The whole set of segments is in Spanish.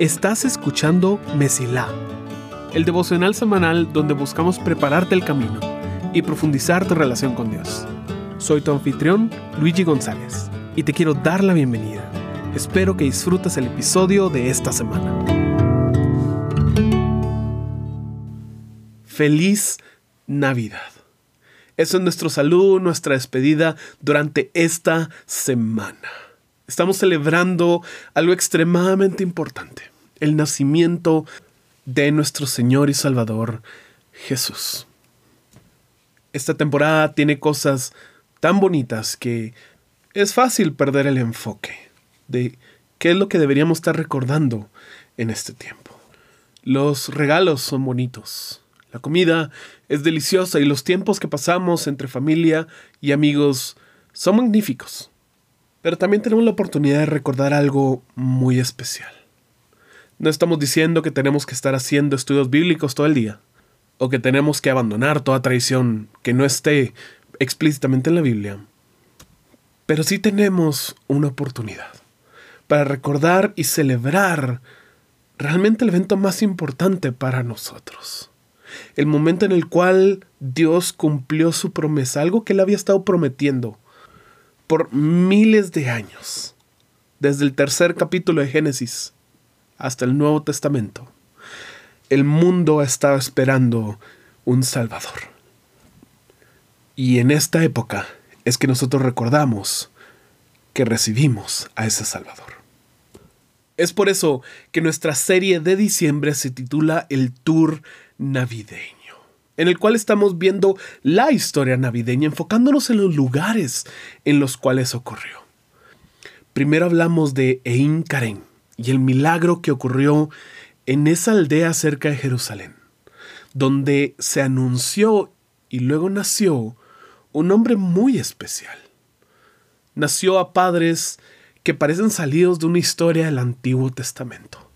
Estás escuchando Mesilá, el devocional semanal donde buscamos prepararte el camino y profundizar tu relación con Dios. Soy tu anfitrión, Luigi González, y te quiero dar la bienvenida. Espero que disfrutes el episodio de esta semana. Feliz Navidad. Eso es nuestro saludo, nuestra despedida durante esta semana. Estamos celebrando algo extremadamente importante, el nacimiento de nuestro Señor y Salvador Jesús. Esta temporada tiene cosas tan bonitas que es fácil perder el enfoque de qué es lo que deberíamos estar recordando en este tiempo. Los regalos son bonitos, la comida es deliciosa y los tiempos que pasamos entre familia y amigos son magníficos. Pero también tenemos la oportunidad de recordar algo muy especial. No estamos diciendo que tenemos que estar haciendo estudios bíblicos todo el día, o que tenemos que abandonar toda tradición que no esté explícitamente en la Biblia. Pero sí tenemos una oportunidad para recordar y celebrar realmente el evento más importante para nosotros. El momento en el cual Dios cumplió su promesa, algo que él había estado prometiendo por miles de años, desde el tercer capítulo de Génesis hasta el Nuevo Testamento, el mundo ha estado esperando un Salvador. Y en esta época es que nosotros recordamos que recibimos a ese Salvador. Es por eso que nuestra serie de diciembre se titula El Tour Navideño en el cual estamos viendo la historia navideña, enfocándonos en los lugares en los cuales ocurrió. Primero hablamos de Ein Karen y el milagro que ocurrió en esa aldea cerca de Jerusalén, donde se anunció y luego nació un hombre muy especial. Nació a padres que parecen salidos de una historia del Antiguo Testamento.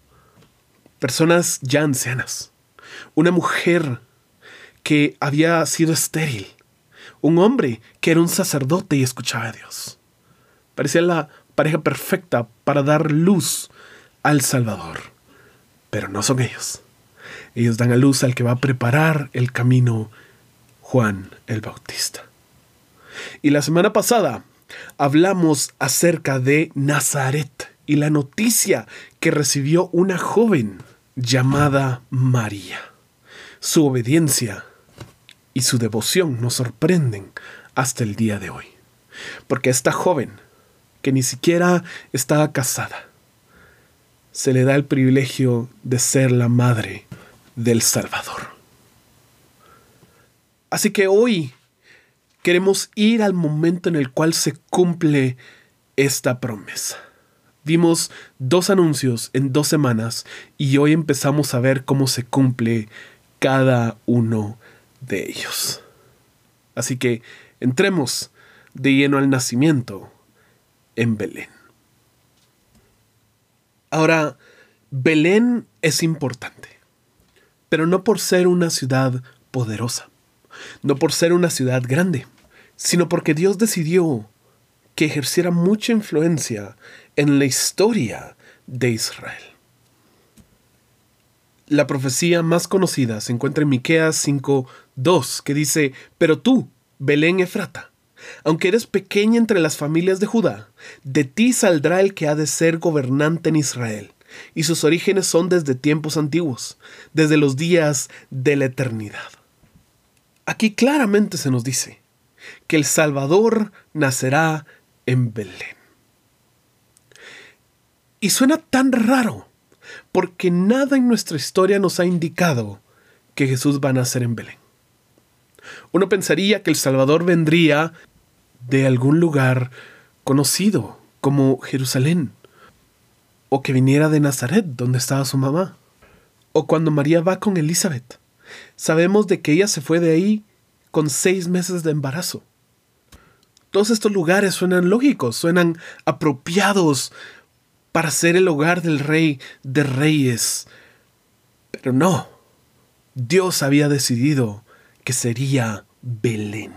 Personas ya ancianas. Una mujer que había sido estéril. Un hombre que era un sacerdote y escuchaba a Dios. Parecía la pareja perfecta para dar luz al Salvador. Pero no son ellos. Ellos dan a luz al que va a preparar el camino, Juan el Bautista. Y la semana pasada hablamos acerca de Nazaret y la noticia que recibió una joven llamada María. Su obediencia y su devoción nos sorprenden hasta el día de hoy. Porque esta joven, que ni siquiera estaba casada, se le da el privilegio de ser la madre del Salvador. Así que hoy queremos ir al momento en el cual se cumple esta promesa. Vimos dos anuncios en dos semanas y hoy empezamos a ver cómo se cumple cada uno de ellos. Así que entremos de lleno al nacimiento en Belén. Ahora, Belén es importante, pero no por ser una ciudad poderosa, no por ser una ciudad grande, sino porque Dios decidió que ejerciera mucha influencia en la historia de Israel. La profecía más conocida se encuentra en Miqueas 5:2, que dice: "Pero tú, Belén Efrata, aunque eres pequeña entre las familias de Judá, de ti saldrá el que ha de ser gobernante en Israel, y sus orígenes son desde tiempos antiguos, desde los días de la eternidad." Aquí claramente se nos dice que el Salvador nacerá en Belén. Y suena tan raro porque nada en nuestra historia nos ha indicado que Jesús va a nacer en Belén. Uno pensaría que el Salvador vendría de algún lugar conocido como Jerusalén, o que viniera de Nazaret, donde estaba su mamá, o cuando María va con Elizabeth. Sabemos de que ella se fue de ahí con seis meses de embarazo. Todos estos lugares suenan lógicos, suenan apropiados para ser el hogar del rey de reyes. Pero no, Dios había decidido que sería Belén.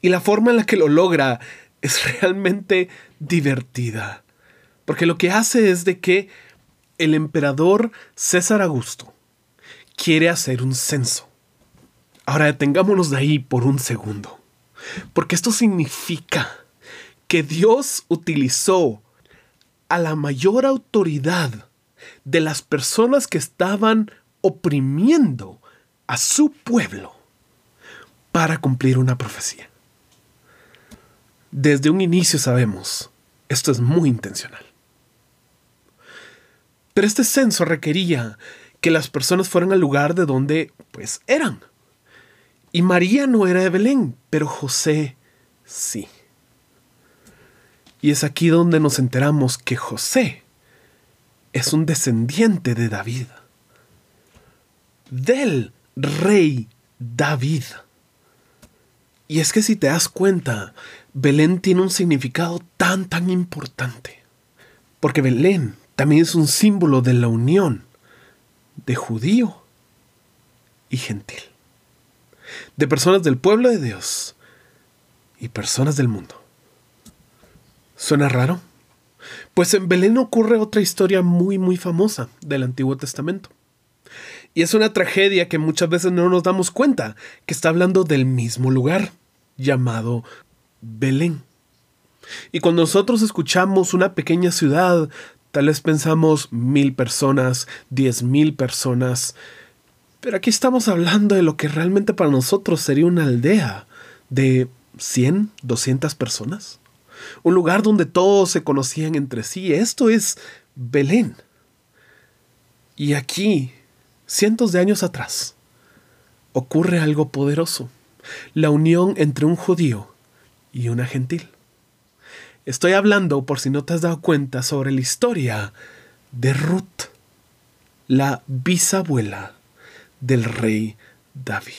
Y la forma en la que lo logra es realmente divertida. Porque lo que hace es de que el emperador César Augusto quiere hacer un censo. Ahora detengámonos de ahí por un segundo. Porque esto significa que Dios utilizó a la mayor autoridad de las personas que estaban oprimiendo a su pueblo para cumplir una profecía. Desde un inicio sabemos, esto es muy intencional. Pero este censo requería que las personas fueran al lugar de donde pues eran. Y María no era de Belén, pero José sí. Y es aquí donde nos enteramos que José es un descendiente de David, del rey David. Y es que si te das cuenta, Belén tiene un significado tan, tan importante. Porque Belén también es un símbolo de la unión de judío y gentil. De personas del pueblo de Dios y personas del mundo. ¿Suena raro? Pues en Belén ocurre otra historia muy muy famosa del Antiguo Testamento. Y es una tragedia que muchas veces no nos damos cuenta que está hablando del mismo lugar, llamado Belén. Y cuando nosotros escuchamos una pequeña ciudad, tal vez pensamos mil personas, diez mil personas, pero aquí estamos hablando de lo que realmente para nosotros sería una aldea de 100, 200 personas un lugar donde todos se conocían entre sí. Esto es Belén. Y aquí, cientos de años atrás, ocurre algo poderoso, la unión entre un judío y una gentil. Estoy hablando, por si no te has dado cuenta, sobre la historia de Ruth, la bisabuela del rey David.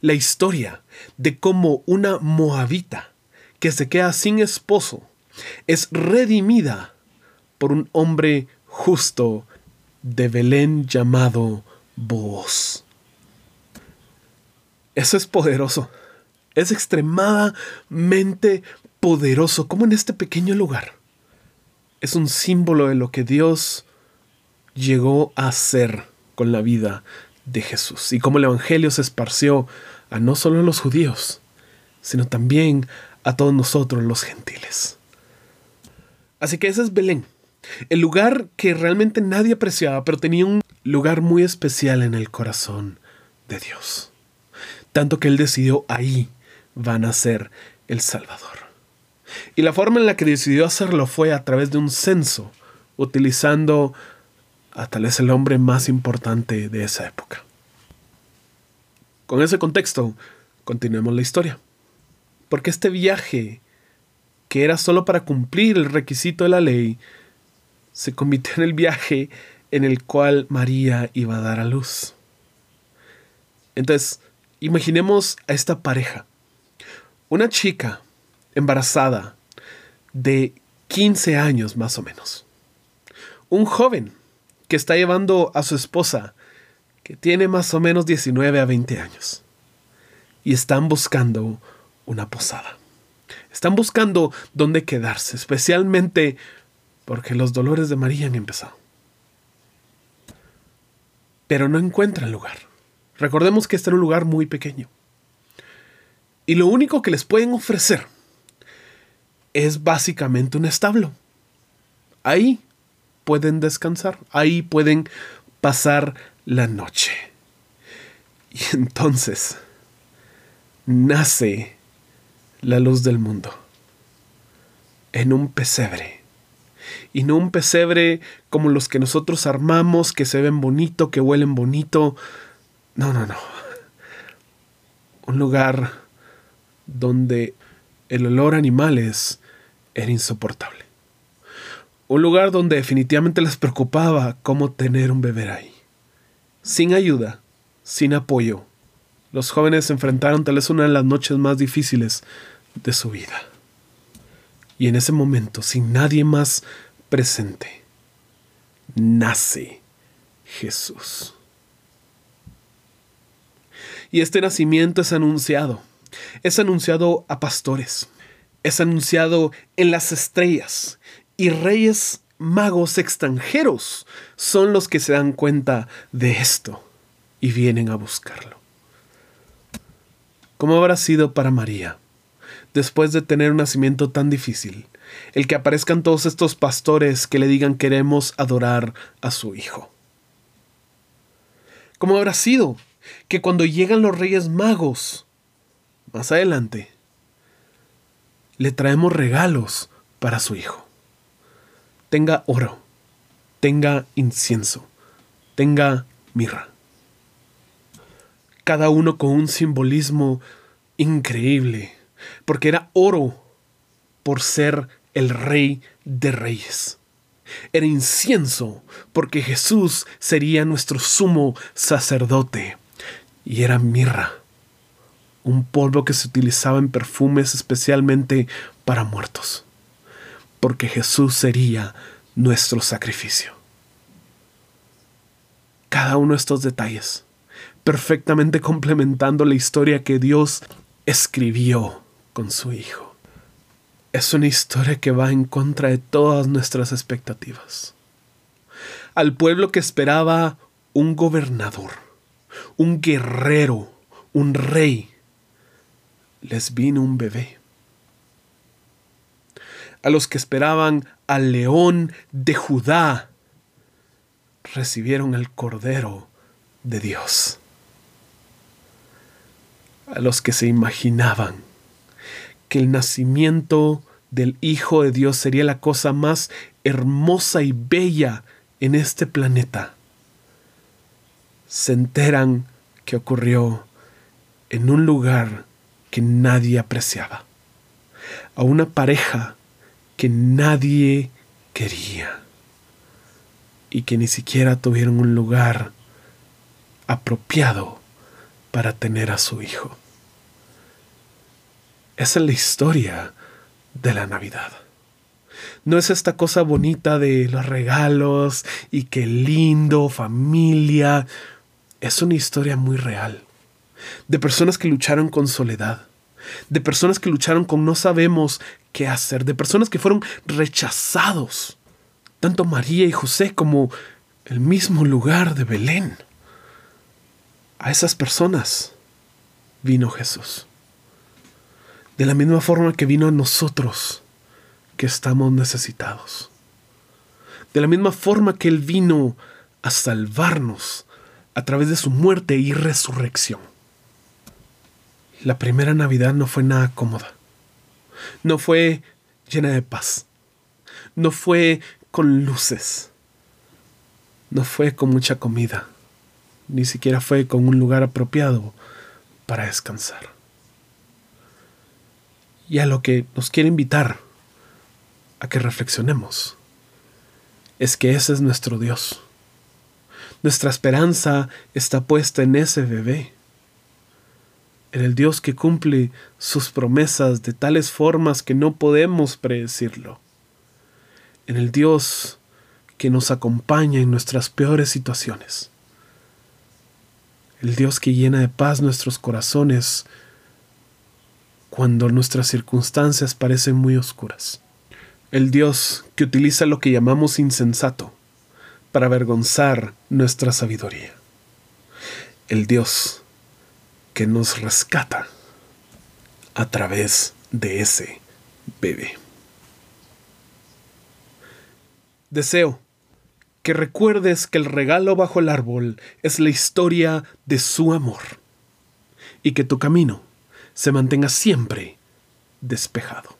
La historia de cómo una moabita que se queda sin esposo es redimida por un hombre justo de Belén llamado Boaz. Eso es poderoso. Es extremadamente poderoso, como en este pequeño lugar. Es un símbolo de lo que Dios llegó a hacer con la vida de Jesús y cómo el Evangelio se esparció a no solo a los judíos, sino también a todos nosotros los gentiles. Así que ese es Belén, el lugar que realmente nadie apreciaba, pero tenía un lugar muy especial en el corazón de Dios. Tanto que Él decidió ahí van a ser el Salvador. Y la forma en la que decidió hacerlo fue a través de un censo, utilizando a tal vez el hombre más importante de esa época. Con ese contexto, continuemos la historia. Porque este viaje, que era solo para cumplir el requisito de la ley, se convirtió en el viaje en el cual María iba a dar a luz. Entonces, imaginemos a esta pareja. Una chica embarazada de 15 años más o menos. Un joven que está llevando a su esposa que tiene más o menos 19 a 20 años. Y están buscando una posada. Están buscando dónde quedarse, especialmente porque los dolores de María han empezado. Pero no encuentran lugar. Recordemos que este era un lugar muy pequeño. Y lo único que les pueden ofrecer es básicamente un establo. Ahí pueden descansar, ahí pueden pasar la noche. Y entonces nace la luz del mundo en un pesebre. Y no un pesebre como los que nosotros armamos, que se ven bonito, que huelen bonito. No, no, no. Un lugar donde el olor a animales era insoportable. Un lugar donde definitivamente les preocupaba cómo tener un bebé ahí. Sin ayuda, sin apoyo, los jóvenes se enfrentaron tal vez una de las noches más difíciles de su vida. Y en ese momento, sin nadie más presente, nace Jesús. Y este nacimiento es anunciado. Es anunciado a pastores. Es anunciado en las estrellas. Y reyes magos extranjeros son los que se dan cuenta de esto y vienen a buscarlo. ¿Cómo habrá sido para María, después de tener un nacimiento tan difícil, el que aparezcan todos estos pastores que le digan queremos adorar a su hijo? ¿Cómo habrá sido que cuando llegan los reyes magos, más adelante, le traemos regalos para su hijo? Tenga oro, tenga incienso, tenga mirra cada uno con un simbolismo increíble, porque era oro por ser el rey de reyes. Era incienso porque Jesús sería nuestro sumo sacerdote. Y era mirra, un polvo que se utilizaba en perfumes especialmente para muertos, porque Jesús sería nuestro sacrificio. Cada uno de estos detalles perfectamente complementando la historia que Dios escribió con su Hijo. Es una historia que va en contra de todas nuestras expectativas. Al pueblo que esperaba un gobernador, un guerrero, un rey, les vino un bebé. A los que esperaban al león de Judá, recibieron el cordero de Dios a los que se imaginaban que el nacimiento del Hijo de Dios sería la cosa más hermosa y bella en este planeta, se enteran que ocurrió en un lugar que nadie apreciaba, a una pareja que nadie quería y que ni siquiera tuvieron un lugar apropiado para tener a su hijo. Esa es la historia de la Navidad. No es esta cosa bonita de los regalos y qué lindo, familia. Es una historia muy real. De personas que lucharon con soledad. De personas que lucharon con no sabemos qué hacer. De personas que fueron rechazados. Tanto María y José como el mismo lugar de Belén. A esas personas vino Jesús. De la misma forma que vino a nosotros que estamos necesitados. De la misma forma que Él vino a salvarnos a través de su muerte y resurrección. La primera Navidad no fue nada cómoda. No fue llena de paz. No fue con luces. No fue con mucha comida ni siquiera fue con un lugar apropiado para descansar. Y a lo que nos quiere invitar a que reflexionemos es que ese es nuestro Dios. Nuestra esperanza está puesta en ese bebé, en el Dios que cumple sus promesas de tales formas que no podemos predecirlo, en el Dios que nos acompaña en nuestras peores situaciones el Dios que llena de paz nuestros corazones cuando nuestras circunstancias parecen muy oscuras. El Dios que utiliza lo que llamamos insensato para avergonzar nuestra sabiduría. El Dios que nos rescata a través de ese bebé. Deseo que recuerdes que el regalo bajo el árbol es la historia de su amor y que tu camino se mantenga siempre despejado.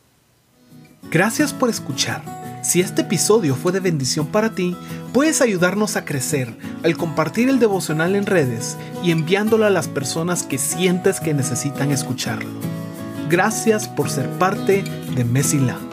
Gracias por escuchar. Si este episodio fue de bendición para ti, puedes ayudarnos a crecer al compartir el devocional en redes y enviándolo a las personas que sientes que necesitan escucharlo. Gracias por ser parte de Mesila.